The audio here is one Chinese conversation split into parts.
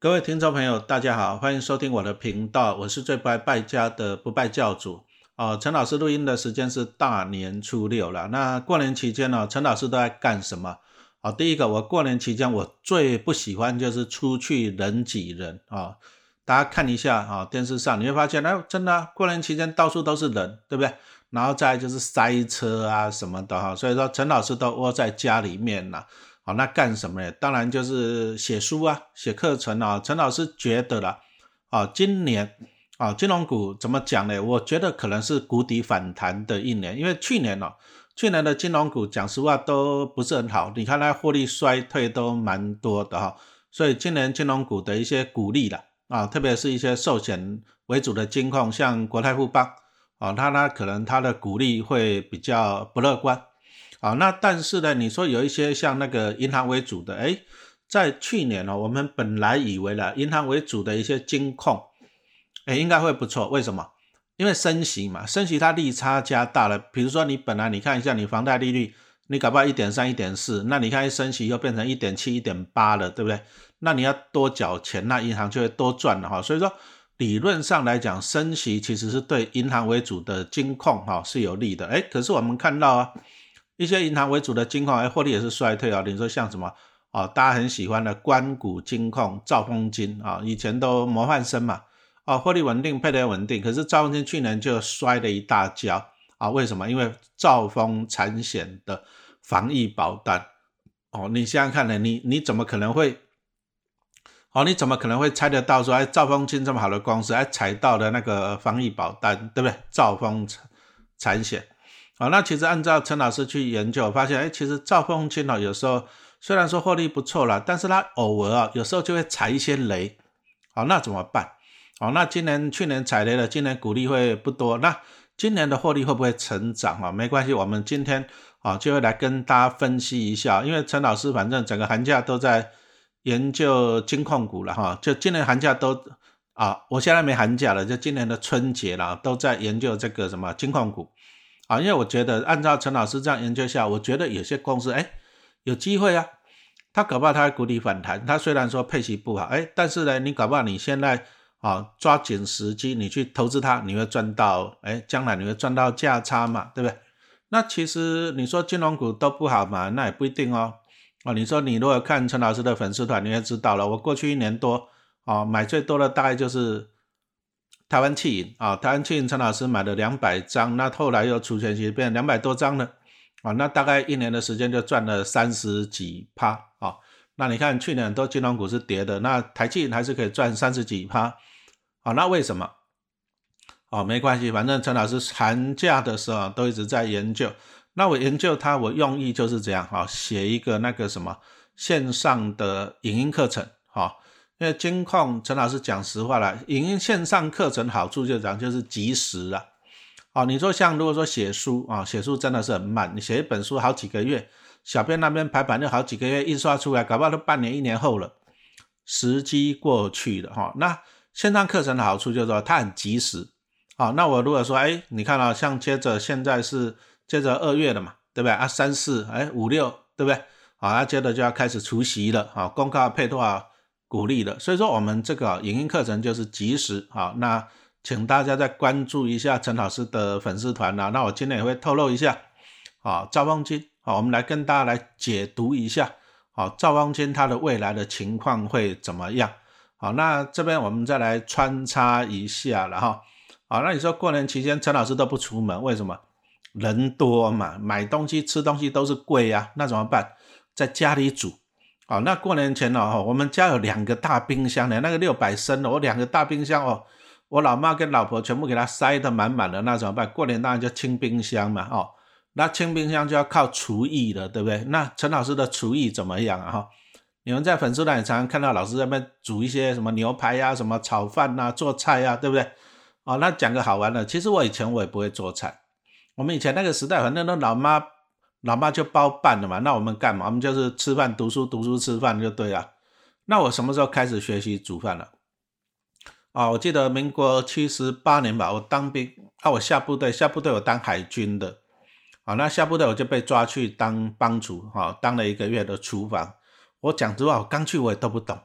各位听众朋友，大家好，欢迎收听我的频道，我是最不爱败家的不败教主哦。陈老师录音的时间是大年初六了，那过年期间呢，陈老师都在干什么？好，第一个，我过年期间我最不喜欢就是出去人挤人啊。大家看一下啊，电视上你会发现，哎，真的过年期间到处都是人，对不对？然后再就是塞车啊什么的哈，所以说陈老师都窝在家里面了。好，那干什么呢？当然就是写书啊，写课程啊。陈老师觉得了，啊，今年啊，金融股怎么讲呢？我觉得可能是谷底反弹的一年，因为去年呢，去年的金融股讲实话都不是很好，你看它获利衰退都蛮多的哈。所以今年金融股的一些鼓励了啊，特别是一些寿险为主的金控，像国泰富邦啊，它呢可能它的股利会比较不乐观。好，那但是呢，你说有一些像那个银行为主的，哎，在去年呢，我们本来以为了银行为主的一些金控，哎，应该会不错。为什么？因为升息嘛，升息它利差加大了。比如说你本来你看一下你房贷利率，你搞不好一点三、一点四，那你看一升息又变成一点七、一点八了，对不对？那你要多缴钱，那银行就会多赚了哈。所以说理论上来讲，升息其实是对银行为主的金控哈是有利的。哎，可是我们看到啊。一些银行为主的金矿，哎，获利也是衰退啊。你说像什么啊？大家很喜欢的关谷金控、兆丰金啊，以前都模范生嘛，啊，获利稳定，配得稳定。可是兆丰金去年就摔了一大跤啊。为什么？因为兆丰产险的防疫保单哦，你想想看呢，你你怎么可能会？哦，你怎么可能会猜得到说，哎，兆丰金这么好的公司，哎，踩到了那个防疫保单，对不对？兆丰产产险。啊，那其实按照陈老师去研究，发现，哎，其实兆丰金哦，有时候虽然说获利不错了，但是它偶尔啊，有时候就会踩一些雷。好，那怎么办？好，那今年去年踩雷了，今年股利会不多，那今年的获利会不会成长啊？没关系，我们今天啊就会来跟大家分析一下，因为陈老师反正整个寒假都在研究金矿股了哈，就今年寒假都啊，我现在没寒假了，就今年的春节了，都在研究这个什么金矿股。啊，因为我觉得按照陈老师这样研究下，我觉得有些公司哎有机会啊，他搞不好他谷底反弹，他虽然说配息不好，哎，但是呢，你搞不好你现在啊抓紧时机，你去投资它，你会赚到哎，将来你会赚到价差嘛，对不对？那其实你说金融股都不好嘛，那也不一定哦。哦，你说你如果看陈老师的粉丝团，你也知道了，我过去一年多啊买最多的大概就是。台湾气银啊，台湾气银陈老师买了两百张，那后来又除权息变两百多张了啊，那大概一年的时间就赚了三十几趴啊。那你看去年很多金融股是跌的，那台气银还是可以赚三十几趴啊。那为什么？哦，没关系，反正陈老师寒假的时候都一直在研究。那我研究它，我用意就是这样哈，写一个那个什么线上的影音课程哈。因为金控陈老师讲实话了，影音线上课程好处就讲就是及时了。哦，你说像如果说写书啊，写书真的是很慢，你写一本书好几个月，小编那边排版就好几个月，印刷出来搞不好都半年一年后了，时机过去了哈。那线上课程的好处就是说它很及时。好，那我如果说哎，你看啊，像接着现在是接着二月了嘛，对不对啊？三四哎五六对不对？好，那接着就要开始除夕了。好，公告配多少？鼓励的，所以说我们这个影音课程就是及时好，那请大家再关注一下陈老师的粉丝团呐。那我今天也会透露一下，好兆丰金，好，我们来跟大家来解读一下，好兆丰金他的未来的情况会怎么样？好，那这边我们再来穿插一下了哈。好，那你说过年期间陈老师都不出门，为什么？人多嘛，买东西吃东西都是贵呀，那怎么办？在家里煮。哦，那过年前哦，我们家有两个大冰箱的，那个六百升的，我两个大冰箱哦，我老妈跟老婆全部给它塞得满满的，那怎么办？过年当然就清冰箱嘛，哦，那清冰箱就要靠厨艺了，对不对？那陈老师的厨艺怎么样啊？哈，你们在粉丝团也常常看到老师在那边煮一些什么牛排呀、什么炒饭呐、做菜呀，对不对？哦，那讲个好玩的，其实我以前我也不会做菜，我们以前那个时代，反正都老妈。老妈就包办了嘛，那我们干嘛？我们就是吃饭、读书、读书、吃饭就对了。那我什么时候开始学习煮饭了？啊，我记得民国七十八年吧，我当兵啊，我下部队，下部队我当海军的，啊，那下部队我就被抓去当帮厨，哈，当了一个月的厨房。我讲实话，我刚去我也都不懂，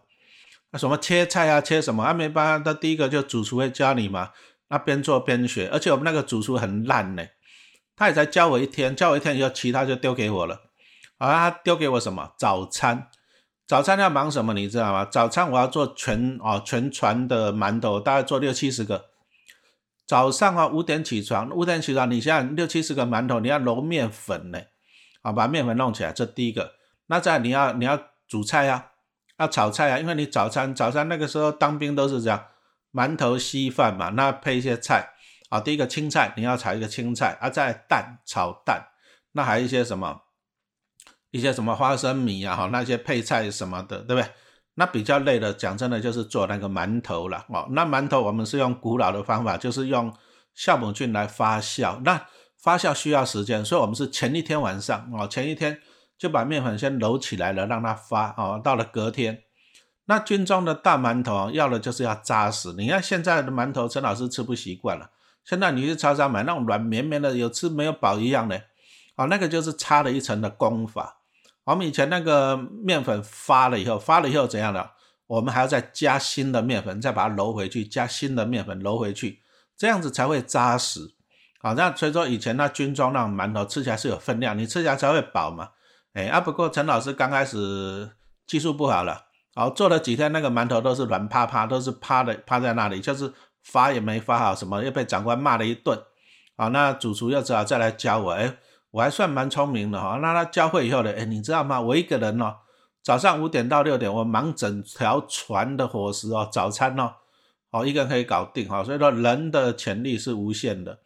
那什么切菜啊，切什么啊？没办法，他第一个就主厨会教你嘛，那边做边学。而且我们那个主厨很烂呢，他也才教我一天，教我一天以后，其他就丢给我了。啊，他丢给我什么？早餐，早餐要忙什么？你知道吗？早餐我要做全哦全船的馒头，大概做六七十个。早上啊五点起床，五点起床，你像六七十个馒头，你要揉面粉呢，啊把面粉弄起来，这第一个。那再你要你要煮菜呀。要炒菜啊，因为你早餐早餐那个时候当兵都是这样，馒头稀饭嘛，那配一些菜啊。第一个青菜，你要炒一个青菜，啊，再蛋炒蛋，那还有一些什么，一些什么花生米啊，哈，那些配菜什么的，对不对？那比较累的，讲真的，就是做那个馒头了哦。那馒头我们是用古老的方法，就是用酵母菌来发酵，那发酵需要时间，所以我们是前一天晚上哦，前一天。就把面粉先揉起来了，让它发哦。到了隔天，那军中的大馒头要的就是要扎实。你看现在的馒头，陈老师吃不习惯了。现在你去超市买那种软绵绵的，有吃没有饱一样的，哦，那个就是差了一层的功法。我们以前那个面粉发了以后，发了以后怎样的？我们还要再加新的面粉，再把它揉回去，加新的面粉揉回去，这样子才会扎实。好，那所以说以前那军装那种馒头吃起来是有分量，你吃起来才会饱嘛。哎啊，不过陈老师刚开始技术不好了，好做了几天，那个馒头都是软趴趴，都是趴的趴在那里，就是发也没发好，什么又被长官骂了一顿，啊，那主厨又只好再来教我，哎，我还算蛮聪明的哈，那他教会以后呢，哎，你知道吗？我一个人哦，早上五点到六点，我忙整条船的伙食哦，早餐哦，哦，一个人可以搞定哈，所以说人的潜力是无限的，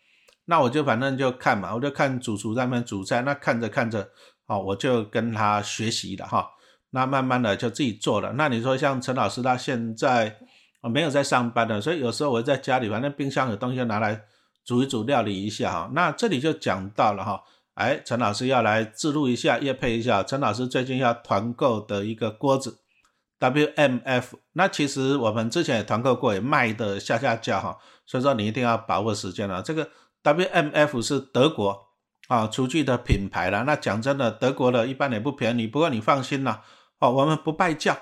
那我就反正就看嘛，我就看主厨在那边煮菜，那看着看着。哦，我就跟他学习了哈，那慢慢的就自己做了。那你说像陈老师他现在我没有在上班的，所以有时候我在家里，反正冰箱有东西拿来煮一煮料理一下哈。那这里就讲到了哈，哎，陈老师要来自录一下，叶配一下。陈老师最近要团购的一个锅子，WMF。那其实我们之前也团购过，也卖的下下架哈，所以说你一定要把握时间了。这个 WMF 是德国。啊，厨具的品牌了。那讲真的，德国的一般也不便宜。不过你放心啦，哦，我们不拜教，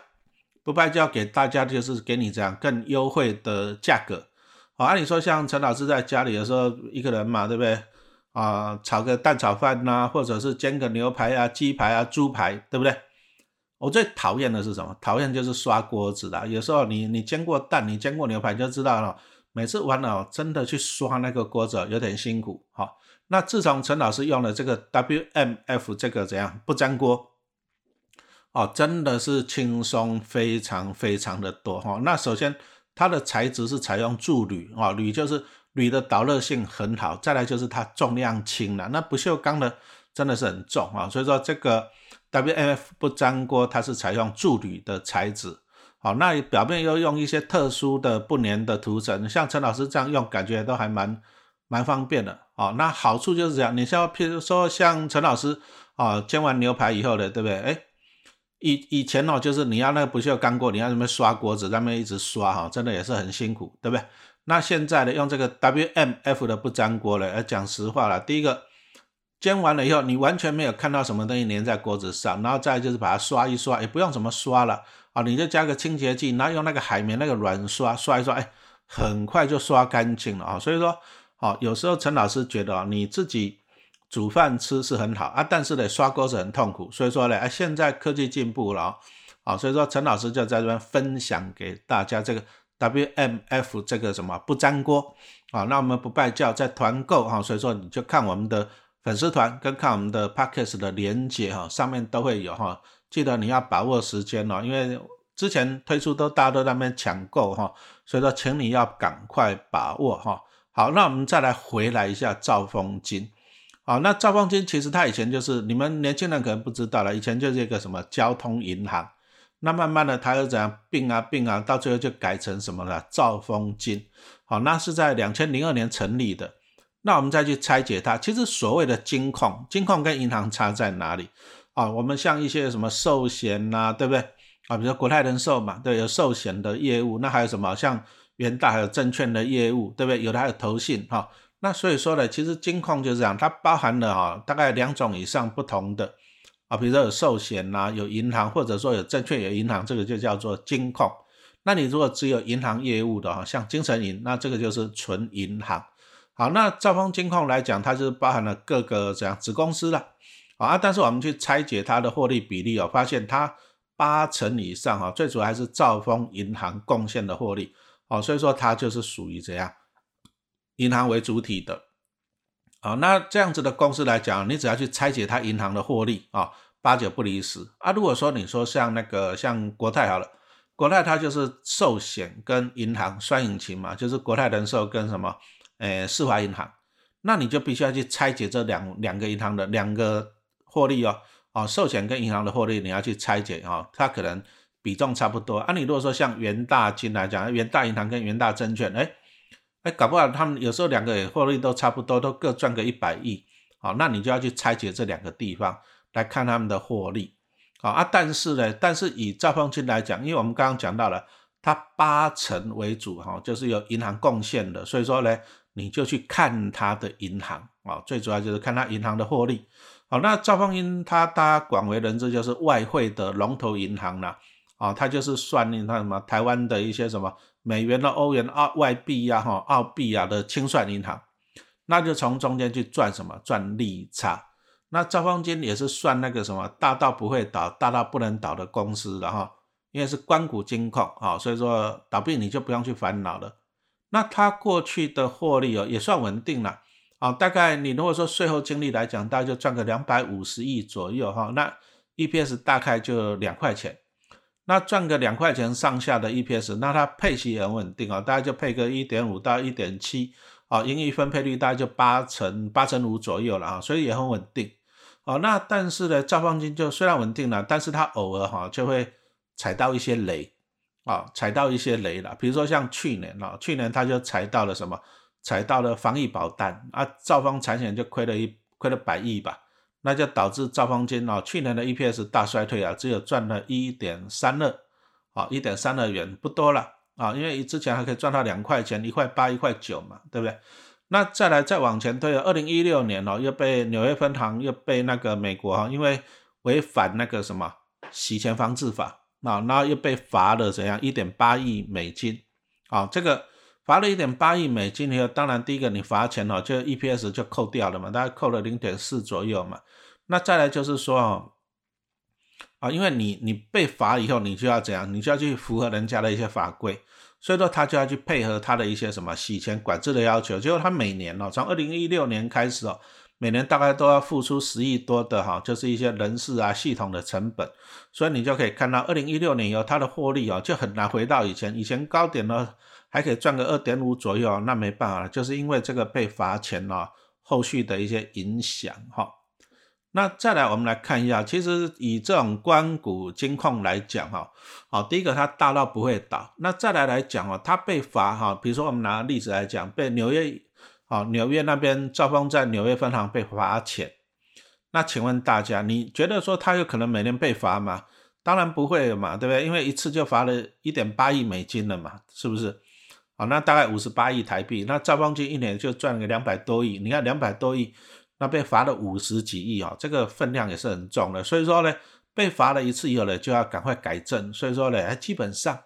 不败就要，给大家就是给你这样更优惠的价格。好，按理说像陈老师在家里的时候，一个人嘛，对不对？啊，炒个蛋炒饭呐，或者是煎个牛排啊、鸡排啊、猪排，对不对？我最讨厌的是什么？讨厌就是刷锅子的。有时候你你煎过蛋，你煎过牛排就知道了。每次完了，真的去刷那个锅子有点辛苦。好。那自从陈老师用了这个 WMF 这个怎样不粘锅哦，真的是轻松非常非常的多哈。那首先它的材质是采用铸铝啊，铝就是铝的导热性很好，再来就是它重量轻了。那不锈钢的真的是很重啊，所以说这个 WMF 不粘锅它是采用铸铝的材质，好，那表面又用一些特殊的不粘的涂层，像陈老师这样用感觉都还蛮。蛮方便的哦，那好处就是这样。你像譬如说像陈老师啊，煎完牛排以后的，对不对？哎，以以前哦，就是你要那个不锈钢锅，你要什么刷锅子，那边一直刷哈，真的也是很辛苦，对不对？那现在呢，用这个 WMF 的不粘锅了，讲实话了，第一个煎完了以后，你完全没有看到什么东西粘在锅子上，然后再就是把它刷一刷，也不用怎么刷了啊，你就加个清洁剂，然后用那个海绵那个软刷刷一刷，哎，很快就刷干净了啊，所以说。好，有时候陈老师觉得啊，你自己煮饭吃是很好啊，但是呢，刷锅是很痛苦。所以说呢，啊，现在科技进步了啊，所以说陈老师就在这边分享给大家这个 WMF 这个什么不粘锅啊。那我们不拜教在团购哈，所以说你就看我们的粉丝团跟看我们的 Podcast 的连接哈，上面都会有哈。记得你要把握时间哦，因为之前推出都大家都在那边抢购哈，所以说请你要赶快把握哈。好，那我们再来回来一下赵风金。好，那兆丰金其实它以前就是你们年轻人可能不知道了，以前就是一个什么交通银行。那慢慢的它又怎样并啊并啊，到最后就改成什么了？兆丰金。好，那是在两千零二年成立的。那我们再去拆解它，其实所谓的金控，金控跟银行差在哪里？啊，我们像一些什么寿险呐，对不对？啊，比如说国泰人寿嘛，对，有寿险的业务。那还有什么像？元大还有证券的业务，对不对？有的还有投信，哈。那所以说呢，其实金控就是这样，它包含了哈大概两种以上不同的啊，比如说有寿险呐，有银行，或者说有证券有银行，这个就叫做金控。那你如果只有银行业务的哈，像精神银，那这个就是纯银行。好，那兆丰金控来讲，它就是包含了各个这样子公司了。啊，但是我们去拆解它的获利比例哦，发现它八成以上哈，最主要还是兆丰银行贡献的获利。哦，所以说它就是属于这样银行为主体的。好，那这样子的公司来讲，你只要去拆解它银行的获利啊，八九不离十啊。如果说你说像那个像国泰好了。国泰它就是寿险跟银行双引擎嘛，就是国泰人寿跟什么，诶，世华银行，那你就必须要去拆解这两两个银行的两个获利哦，哦，寿险跟银行的获利你要去拆解哦，它可能比重差不多啊。你如果说像元大金来讲，元大银行跟元大证券，哎，哎，搞不好他们有时候两个也获利都差不多，都各赚个一百亿，好，那你就要去拆解这两个地方来看他们的获利。好啊，但是呢，但是以赵凤清来讲，因为我们刚刚讲到了，它八成为主哈，就是由银行贡献的，所以说呢，你就去看它的银行啊，最主要就是看它银行的获利。好，那赵凤英他大家广为人知就是外汇的龙头银行了，啊，他就是算那什么台湾的一些什么美元的、欧元、澳外币呀、哈澳币啊的清算银行，那就从中间去赚什么赚利差。那招方金也是算那个什么大到不会倒、大到不能倒的公司的哈，因为是关谷金控啊，所以说倒闭你就不用去烦恼了。那它过去的获利哦也算稳定了啊，大概你如果说税后净利来讲，大概就赚个两百五十亿左右哈，那 EPS 大概就两块钱，那赚个两块钱上下的 EPS，那它配息也很稳定啊，大概就配个一点五到一点七啊，盈余分配率大概就八成八成五左右了啊，所以也很稳定。哦，那但是呢，兆方金就虽然稳定了，但是它偶尔哈就会踩到一些雷啊，踩到一些雷了。比如说像去年啊，去年它就踩到了什么？踩到了防疫保单啊，兆丰产险就亏了一亏了百亿吧，那就导致兆方金啊去年的 EPS 大衰退啊，只有赚了一点三二啊，一点三二元不多了啊，因为之前还可以赚到两块钱，一块八一块九嘛，对不对？那再来再往前推，二零一六年哦，又被纽约分行又被那个美国哈，因为违反那个什么洗钱防治法啊，然后又被罚了怎样一点八亿美金啊，这个罚了一点八亿美金以后，当然第一个你罚钱哦，就 EPS 就扣掉了嘛，大概扣了零点四左右嘛。那再来就是说哦，啊，因为你你被罚以后，你就要怎样，你就要去符合人家的一些法规。所以说他就要去配合他的一些什么洗钱管制的要求，结果他每年哦，从二零一六年开始哦，每年大概都要付出十亿多的哈，就是一些人事啊系统的成本，所以你就可以看到二零一六年以后他的获利哦就很难回到以前，以前高点呢还可以赚个二点五左右，那没办法了，就是因为这个被罚钱哦，后续的一些影响哈。那再来，我们来看一下，其实以这种关谷金控来讲，哈，好，第一个它大到不会倒。那再来来讲哦，它被罚哈，比如说我们拿例子来讲，被纽约，好，纽约那边兆丰在纽约分行被罚钱。那请问大家，你觉得说它有可能每年被罚吗？当然不会嘛，对不对？因为一次就罚了一点八亿美金了嘛，是不是？好，那大概五十八亿台币，那兆丰金一年就赚个两百多亿。你看两百多亿。那被罚了五十几亿啊，这个分量也是很重的。所以说呢，被罚了一次以后呢，就要赶快改正。所以说呢，基本上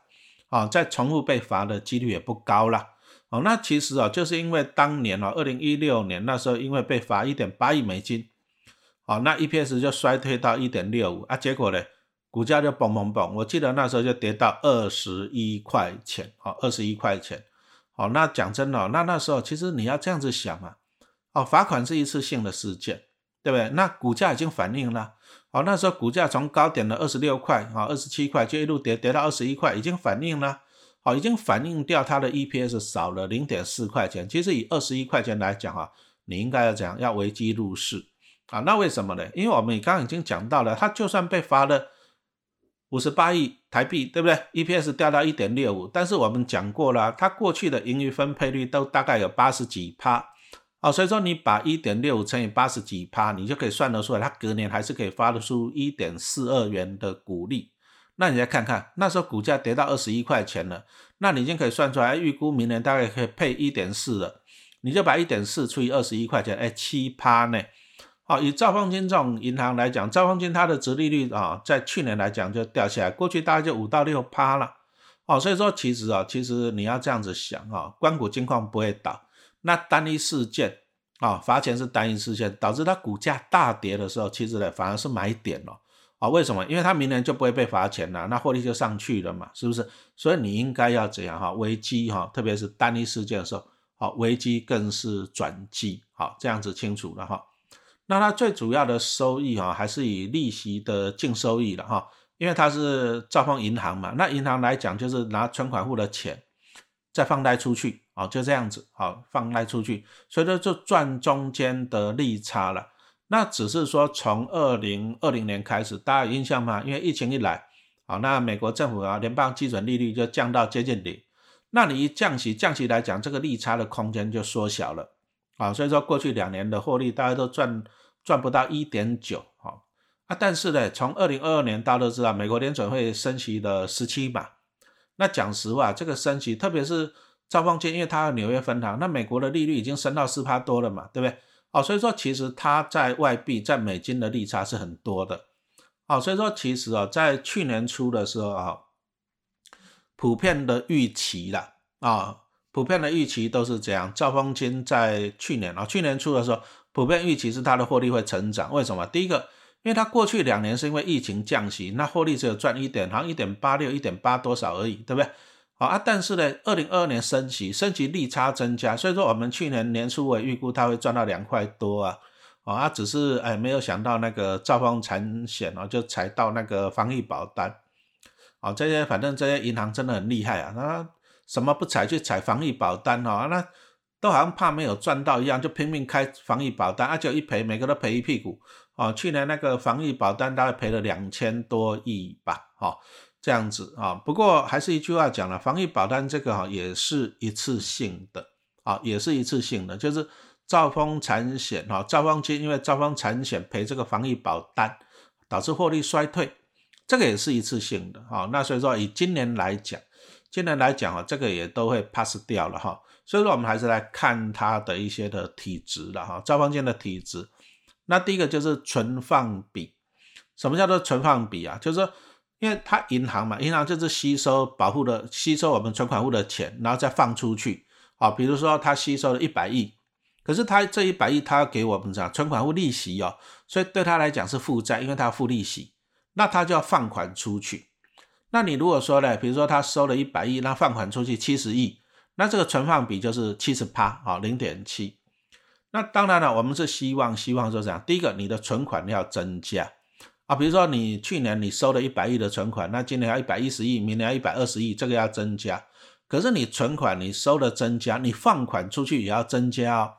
啊，再重复被罚的几率也不高了。哦，那其实啊，就是因为当年啊，二零一六年那时候因为被罚一点八亿美金，哦，那 EPS 就衰退到一点六五啊，结果呢，股价就嘣嘣嘣，我记得那时候就跌到二十一块钱，哦，二十一块钱。哦，那讲真的，那那时候其实你要这样子想啊。哦，罚款是一次性的事件，对不对？那股价已经反映了。哦，那时候股价从高点的二十六块啊，二十七块就一路跌跌到二十一块，已经反映了。好，已经反映掉它的 EPS 少了零点四块钱。其实以二十一块钱来讲啊，你应该要讲？要危机入市啊？那为什么呢？因为我们刚刚已经讲到了，它就算被罚了五十八亿台币，对不对？EPS 掉到一点六五，但是我们讲过了，它过去的盈余分配率都大概有八十几趴。哦，所以说你把一点六五乘以八十几趴，你就可以算得出来，它隔年还是可以发得出一点四二元的股利。那你再看看，那时候股价跌到二十一块钱了，那你已经可以算出来，预估明年大概可以配一点四了。你就把一点四除以二十一块钱，哎，七趴呢。好，以兆丰金这种银行来讲，兆丰金它的殖利率啊，在去年来讲就掉下来，过去大概就五到六趴了。哦，所以说其实啊，其实你要这样子想啊，关谷金矿不会倒，那单一事件啊，罚钱是单一事件，导致它股价大跌的时候，其实呢反而是买点了啊。为什么？因为它明年就不会被罚钱了，那获利就上去了嘛，是不是？所以你应该要怎样哈？危机哈，特别是单一事件的时候，好，危机更是转机，好，这样子清楚了哈。那它最主要的收益哈，还是以利息的净收益了哈。因为它是兆丰银行嘛，那银行来讲就是拿存款户的钱再放贷出去，哦，就这样子，好放贷出去，所以说就赚中间的利差了。那只是说从二零二零年开始，大家有印象吗？因为疫情一来，好，那美国政府啊，联邦基准利率就降到接近零，那你一降息，降息来讲，这个利差的空间就缩小了，啊，所以说过去两年的获利大家都赚赚不到一点九，好。啊，但是呢，从二零二二年大家都知道，美国联准会升息了十七嘛。那讲实话，这个升息，特别是兆丰金，因为它纽约分行，那美国的利率已经升到四趴多了嘛，对不对？哦，所以说其实它在外币在美金的利差是很多的。哦，所以说其实啊，在去年初的时候啊，普遍的预期啦，啊，普遍的预期都是这样。兆丰金在去年啊，去年初的时候，普遍预期是它的获利会成长。为什么？第一个。因为它过去两年是因为疫情降息，那获利只有赚一点，好像一点八六、一点八多少而已，对不对？好啊，但是呢，二零二二年升息，升息利差增加，所以说我们去年年初我预估它会赚到两块多啊，啊，只是哎没有想到那个兆丰产险哦，就踩到那个防疫保单，啊，这些反正这些银行真的很厉害啊，那什么不踩去踩防疫保单哦，那都好像怕没有赚到一样，就拼命开防疫保单，啊，就一赔，每个都赔一屁股。哦，去年那个防疫保单大概赔了两千多亿吧，哈，这样子啊。不过还是一句话讲了，防疫保单这个哈也是一次性的，啊，也是一次性的，就是兆丰产险哈，兆丰金因为兆丰产险赔这个防疫保单，导致获利衰退，这个也是一次性的，哈。那所以说以今年来讲，今年来讲啊，这个也都会 pass 掉了哈。所以说我们还是来看它的一些的体质了哈，兆丰金的体质。那第一个就是存放比，什么叫做存放比啊？就是说，因为它银行嘛，银行就是吸收保护的，吸收我们存款户的钱，然后再放出去。好，比如说它吸收了一百亿，可是它这一百亿它要给我们讲存款户利息哦，所以对他来讲是负债，因为他要付利息，那他就要放款出去。那你如果说呢，比如说他收了一百亿，那放款出去七十亿，那这个存放比就是七十趴，啊，零点七。那当然了，我们是希望，希望说这样。第一个，你的存款要增加啊，比如说你去年你收了一百亿的存款，那今年要一百一十亿，明年要一百二十亿，这个要增加。可是你存款你收的增加，你放款出去也要增加哦。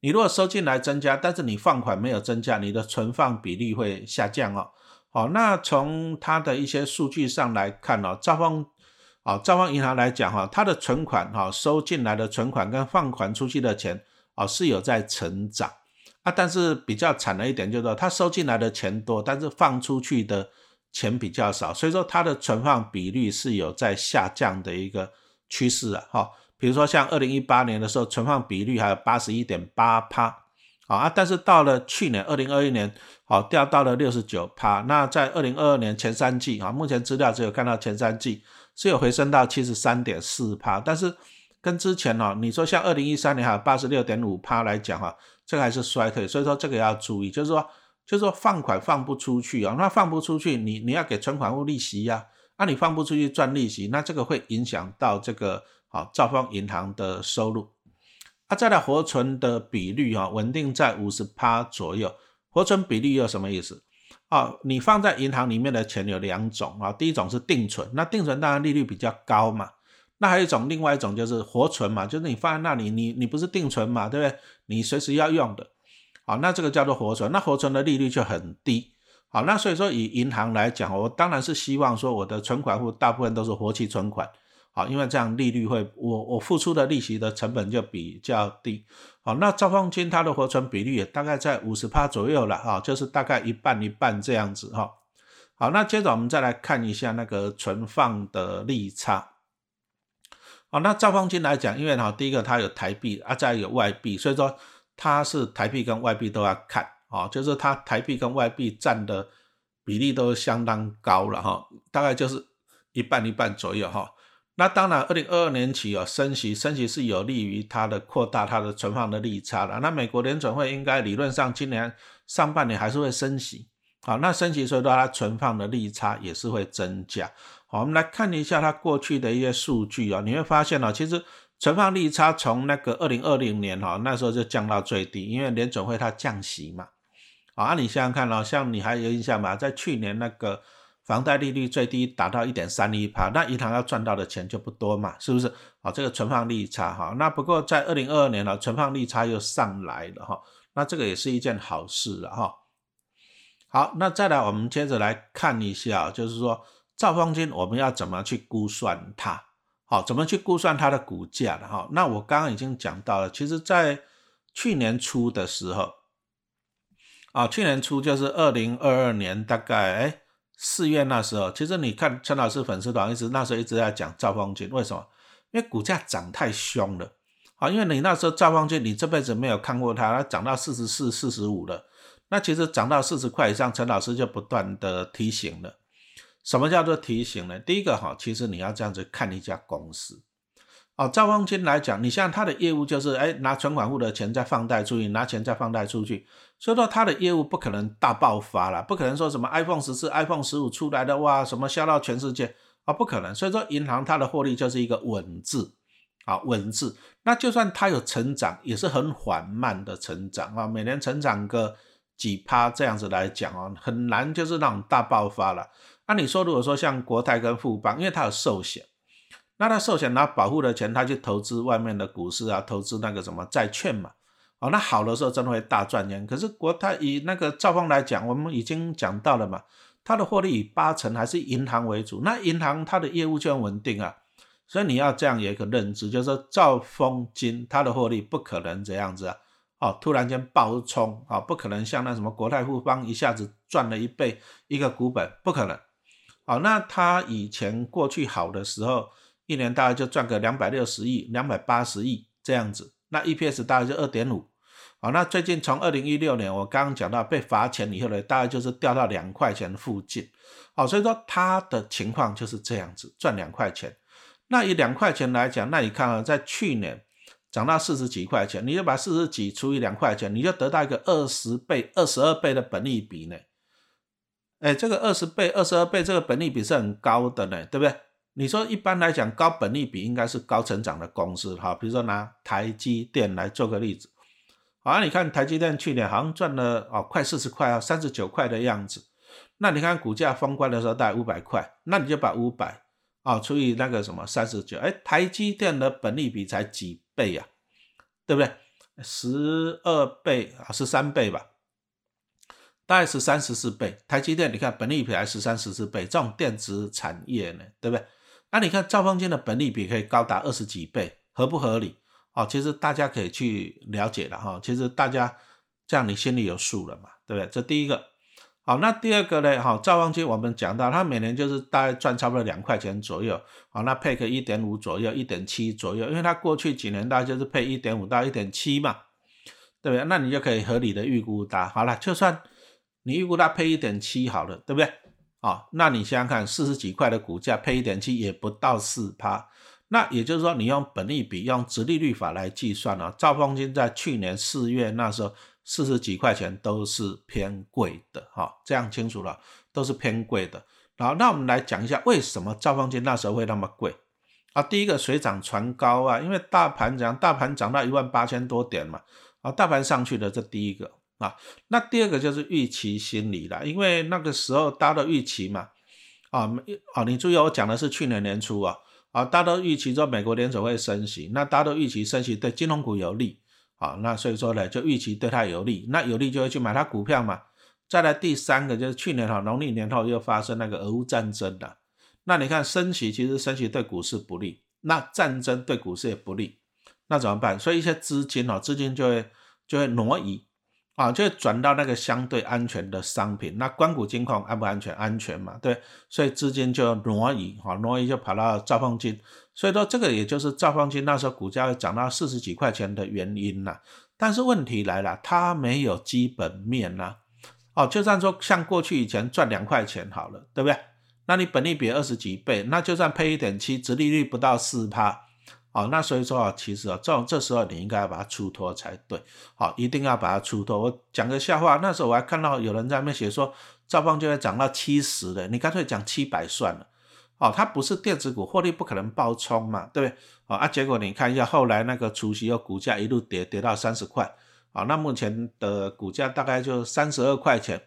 你如果收进来增加，但是你放款没有增加，你的存放比例会下降哦。好，那从它的一些数据上来看哦，兆丰啊，招商银行来讲哈，它的存款哈，收进来的存款跟放款出去的钱。哦，是有在成长啊，但是比较惨的一点就是说，他收进来的钱多，但是放出去的钱比较少，所以说它的存放比率是有在下降的一个趋势啊。哈，比如说像二零一八年的时候，存放比率还有八十一点八趴，啊，但是到了去年二零二一年，好掉到了六十九趴。那在二零二二年前三季啊，目前资料只有看到前三季是有回升到七十三点四趴，但是。跟之前哦，你说像二零一三年还有八十六点五趴来讲哈，这个还是衰退，所以说这个要注意，就是说就是说放款放不出去啊，那放不出去，你你要给存款户利息呀，那你放不出去赚利息，那这个会影响到这个好兆丰银行的收入。啊，再来活存的比率哈，稳定在五十趴左右。活存比率又什么意思？啊，你放在银行里面的钱有两种啊，第一种是定存，那定存当然利率比较高嘛。那还有一种，另外一种就是活存嘛，就是你放在那里，你你不是定存嘛，对不对？你随时要用的，好，那这个叫做活存，那活存的利率就很低，好，那所以说以银行来讲，我当然是希望说我的存款户大部分都是活期存款，好，因为这样利率会，我我付出的利息的成本就比较低，好，那兆丰金它的活存比率也大概在五十趴左右了，哈，就是大概一半一半这样子，哈，好，那接着我们再来看一下那个存放的利差。好，那兆丰金来讲，因为哈，第一个它有台币啊，再有外币，所以说它是台币跟外币都要看，哦，就是它台币跟外币占的比例都相当高了哈，大概就是一半一半左右哈。那当然，二零二二年起有升息，升息是有利于它的扩大它的存放的利差的。那美国联准会应该理论上今年上半年还是会升息，好，那升息所以说它存放的利差也是会增加。好，我们来看一下它过去的一些数据啊，你会发现呢，其实存放利差从那个二零二零年哈那时候就降到最低，因为联准会它降息嘛。好，你想想看哦，像你还有印象吗？在去年那个。房贷利率最低达到一点三一趴，那银行要赚到的钱就不多嘛，是不是？好，这个存放利差哈，那不过在二零二二年了，存放利差又上来了哈，那这个也是一件好事了哈。好，那再来我们接着来看一下，就是说兆丰金我们要怎么去估算它？好，怎么去估算它的股价的哈？那我刚刚已经讲到了，其实在去年初的时候，啊，去年初就是二零二二年大概哎。四月那时候，其实你看陈老师粉丝团一直那时候一直在讲兆丰金，为什么？因为股价涨太凶了，啊，因为你那时候兆丰金你这辈子没有看过它，它涨到四十四、四十五了，那其实涨到四十块以上，陈老师就不断的提醒了。什么叫做提醒呢？第一个哈，其实你要这样子看一家公司。啊，兆丰金来讲，你像他的业务就是，哎，拿存款户的钱再放贷出去，拿钱再放贷出去，所以说他的业务不可能大爆发了，不可能说什么 iPhone 十四、iPhone 十五出来的哇，什么销到全世界啊，不可能。所以说银行它的获利就是一个稳字，啊，稳字。那就算它有成长，也是很缓慢的成长啊，每年成长个几趴这样子来讲啊，很难就是那种大爆发了。那你说如果说像国泰跟富邦，因为它有寿险。那他寿险拿保护的钱，他去投资外面的股市啊，投资那个什么债券嘛，哦，那好的时候真的会大赚钱。可是国泰以那个兆丰来讲，我们已经讲到了嘛，它的获利以八成还是银行为主，那银行它的业务就很稳定啊，所以你要这样有一个认知，就是说兆丰金它的获利不可能这样子啊，哦，突然间暴冲啊，不可能像那什么国泰富邦一下子赚了一倍一个股本，不可能。好，那它以前过去好的时候。一年大概就赚个两百六十亿、两百八十亿这样子，那 EPS 大概就二点五。好，那最近从二零一六年我刚刚讲到被罚钱以后呢，大概就是掉到两块钱附近。好，所以说它的情况就是这样子，赚两块钱。那以两块钱来讲，那你看啊，在去年涨到四十几块钱，你就把四十几除以两块钱，你就得到一个二十倍、二十二倍的本利比呢。哎，这个二十倍、二十二倍这个本利比是很高的呢，对不对？你说一般来讲，高本利比应该是高成长的公司，哈，比如说拿台积电来做个例子，好，你看台积电去年好像赚了哦，快四十块啊，三十九块的样子，那你看股价封关的时候大概五百块，那你就把五百啊除以那个什么三十九，哎，台积电的本利比才几倍呀，对不对？十二倍啊，十三倍吧，大概是三十四倍。台积电你看本利比还十三十四倍，这种电子产业呢，对不对？那你看兆丰金的本利比可以高达二十几倍，合不合理？哦，其实大家可以去了解了哈。其实大家这样你心里有数了嘛，对不对？这第一个。好，那第二个呢？哈，兆丰金我们讲到，它每年就是大概赚差不多两块钱左右。好，那配个一点五左右，一点七左右，因为它过去几年大概就是配一点五到一点七嘛，对不对？那你就可以合理的预估它。好了，就算你预估它配一点七好了，对不对？啊，那你想想看，四十几块的股价配一点七也不到四趴，那也就是说，你用本利比、用直利率法来计算呢，兆丰金在去年四月那时候四十几块钱都是偏贵的，哈，这样清楚了，都是偏贵的。好，那我们来讲一下为什么兆丰金那时候会那么贵啊？第一个水涨船高啊，因为大盘涨，大盘涨到一万八千多点嘛，啊，大盘上去的，这第一个。啊，那第二个就是预期心理了，因为那个时候大家都预期嘛，啊，啊，你注意我讲的是去年年初啊，啊，大家都预期说美国联储会升息，那大家都预期升息对金融股有利，啊，那所以说呢，就预期对它有利，那有利就会去买它股票嘛。再来第三个就是去年哈农历年后又发生那个俄乌战争了，那你看升息其实升息对股市不利，那战争对股市也不利，那怎么办？所以一些资金哦，资金就会就会挪移。啊，就转到那个相对安全的商品，那关谷金矿安不安全？安全嘛，对，所以资金就挪移，哈，挪移就跑到兆丰金，所以说这个也就是兆丰金那时候股价会涨到四十几块钱的原因呐。但是问题来了，它没有基本面呐，哦，就算说像过去以前赚两块钱好了，对不对？那你本利比二十几倍，那就算配一点七，殖利率不到四趴，哦，那所以说啊，其实啊，这种这时候你应该要把它出脱才对，好，一定要把它出脱。我讲个笑话，那时候我还看到有人在那边写说，兆丰就会涨到七十的，你干脆讲七百算了，哦，它不是电子股，获利不可能爆冲嘛，对不对？哦啊，结果你看一下后来那个除夕又股价一路跌跌到三十块，啊，那目前的股价大概就三十二块钱，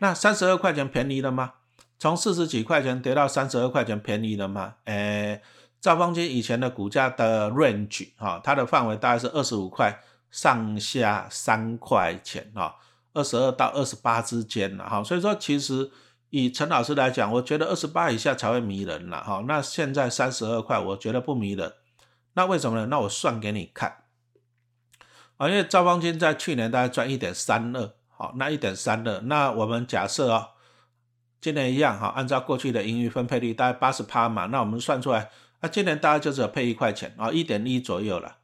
那三十二块钱便宜了吗？从四十几块钱跌到三十二块钱，便宜了吗？诶。兆丰金以前的股价的 range 哈，它的范围大概是二十五块上下三块钱哈，二十二到二十八之间了哈，所以说其实以陈老师来讲，我觉得二十八以下才会迷人了哈。那现在三十二块，我觉得不迷人。那为什么呢？那我算给你看啊，因为兆丰金在去年大概赚一点三二，好，那一点三二，那我们假设啊，今年一样哈，按照过去的盈余分配率大概八十趴嘛，那我们算出来。那今年大概就只有配一块钱啊，一点一左右了。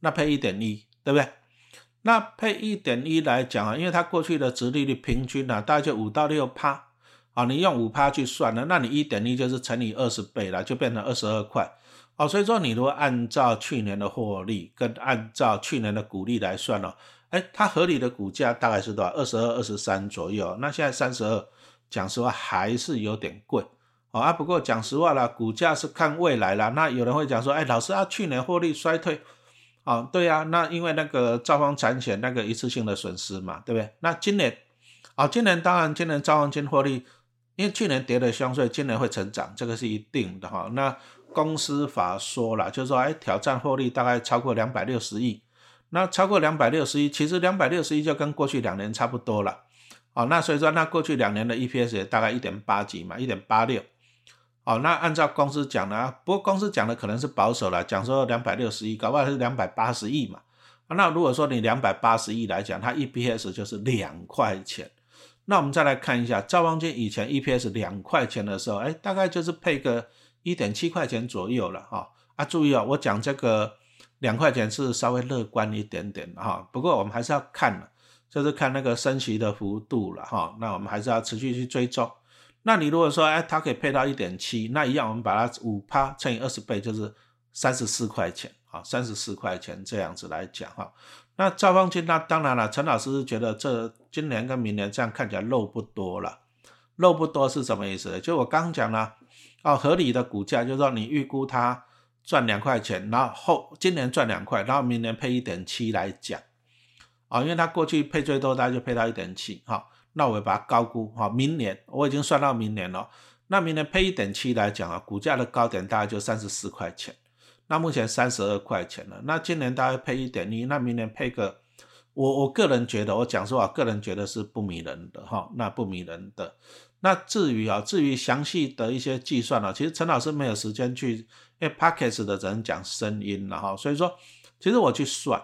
那配一点一，对不对？那配一点一来讲啊，因为它过去的殖利率平均呢，大概就五到六趴啊。你用五趴去算呢，那你一点一就是乘以二十倍了，就变成二十二块哦。所以说，你如果按照去年的获利跟按照去年的股利来算哦，哎，它合理的股价大概是多少？二十二、二十三左右。那现在三十二，讲实话还是有点贵。哦啊，不过讲实话啦，股价是看未来啦。那有人会讲说，哎，老师啊，去年获利衰退，啊，对呀，那因为那个兆丰产险那个一次性的损失嘛，对不对？那今年，啊，今年当然今年兆丰金获利，因为去年跌的相对，今年会成长，这个是一定的哈。那公司法说了，就是说，哎，挑战获利大概超过两百六十亿，那超过两百六十亿，其实两百六十亿就跟过去两年差不多了，哦，那所以说，那过去两年的 EPS 也大概一点八几嘛，一点八六。哦，那按照公司讲的啊，不过公司讲的可能是保守了，讲说两百六十亿，搞不好是两百八十亿嘛。那如果说你两百八十亿来讲，它 EPS 就是两块钱。那我们再来看一下，赵光军以前 EPS 两块钱的时候，哎，大概就是配个一点七块钱左右了哈。啊，注意啊，我讲这个两块钱是稍微乐观一点点哈。不过我们还是要看，就是看那个升息的幅度了哈。那我们还是要持续去追踪。那你如果说，哎，它可以配到一点七，那一样，我们把它五趴乘以二十倍，就是三十四块钱啊，三十四块钱这样子来讲哈。那赵方金，那当然了，陈老师觉得这今年跟明年这样看起来肉不多了，肉不多是什么意思？就我刚讲了，哦，合理的股价，就是说你预估它赚两块钱，然后后今年赚两块，然后明年配一点七来讲，啊，因为它过去配最多，大概就配到一点七，哈。那我也把它高估哈，明年我已经算到明年了。那明年配一点七来讲啊，股价的高点大概就三十四块钱，那目前三十二块钱了。那今年大概配一点一，那明年配个，我我个人觉得，我讲实话，个人觉得是不迷人的哈，那不迷人的。那至于啊，至于详细的一些计算呢，其实陈老师没有时间去，因为 p a c k e t s 的人讲声音了哈，所以说其实我去算。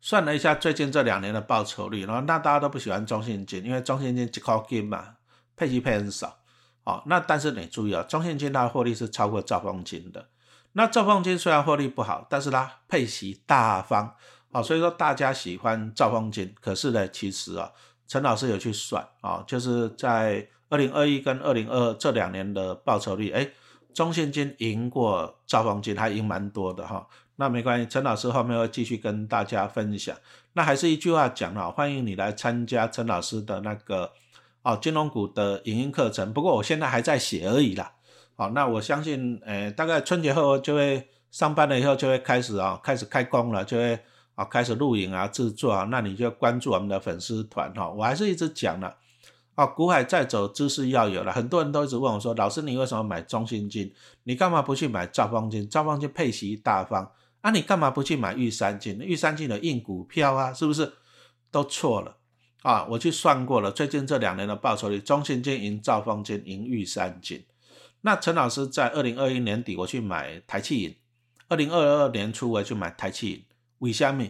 算了一下最近这两年的报酬率，然后那大家都不喜欢中信金，因为中信金只靠金嘛，配息配很少。哦，那但是你注意啊，中信金它的获利是超过兆丰金的。那兆丰金虽然获利不好，但是它配息大方，哦，所以说大家喜欢兆丰金。可是呢，其实啊，陈老师有去算啊，就是在二零二一跟二零二二这两年的报酬率，哎，中信金赢过兆丰金，还赢蛮多的哈。那没关系，陈老师后面会继续跟大家分享。那还是一句话讲啊，欢迎你来参加陈老师的那个哦金融股的影音课程。不过我现在还在写而已啦。好，那我相信，诶，大概春节后就会上班了以后就会开始啊，开始开工了，就会啊开始录影啊制作啊。那你就关注我们的粉丝团哈。我还是一直讲了。啊，股海在走，知识要有了。很多人都一直问我说，老师你为什么买中信金？你干嘛不去买兆丰金？兆丰金配息大方。那你干嘛不去买玉山金？玉山金的硬股票啊，是不是都错了啊？我去算过了，最近这两年的报酬率，中信金赢兆丰金，赢玉山金。那陈老师在二零二一年底我去买台气银，二零二二年初我去买台气银，为什么？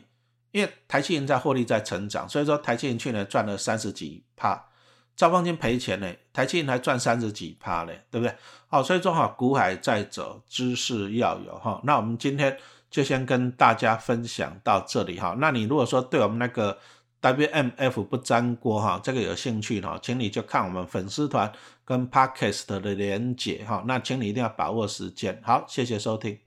因为台气银在获利在成长，所以说台气银去年赚了三十几趴，兆丰金赔钱呢，台气银还赚三十几趴嘞，对不对？好，所以说哈，股海在走，知识要有哈。那我们今天。就先跟大家分享到这里哈。那你如果说对我们那个 WMF 不粘锅哈这个有兴趣哈，请你就看我们粉丝团跟 Podcast 的连结哈。那请你一定要把握时间。好，谢谢收听。